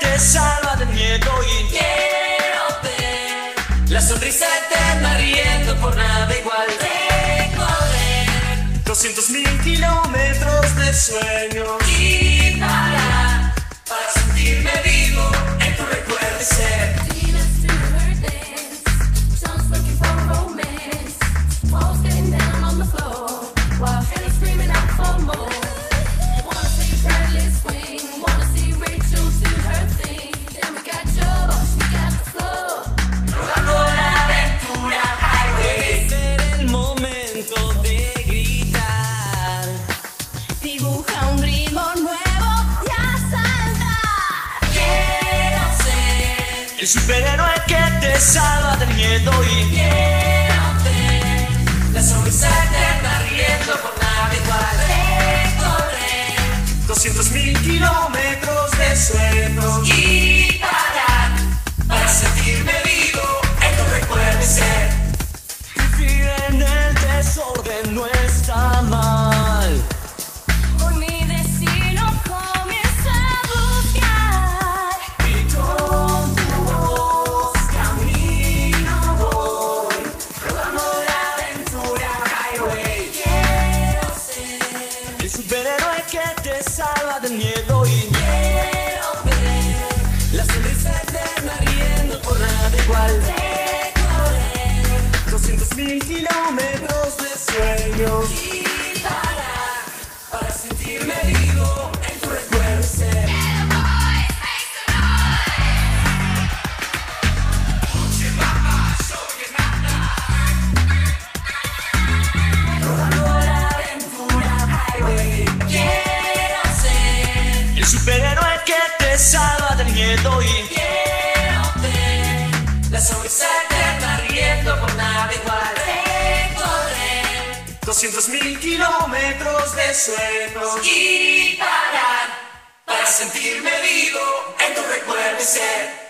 te salva del miedo y quiero ver la sonrisa eterna riendo por nada igual. Recorrer 200 mil kilómetros de sueños y parar para sentirme vivo el superhéroe que te salva del miedo y ver la sonrisa eterna riendo por nada igual. recorrer 200 mil kilómetros de sueños El superhéroe que te salva del miedo y quiero ver, la sonrisa eterna riendo por nada igual. recorrer 200 mil kilómetros de sueños y parar. para sentirme vivo El superhéroe que te salva del miedo y quiero ver, la sonrisa eterna riendo por nada igual. recorrer 200 mil kilómetros de sueños y parar. para sentirme vivo en tu recuerdo y ser.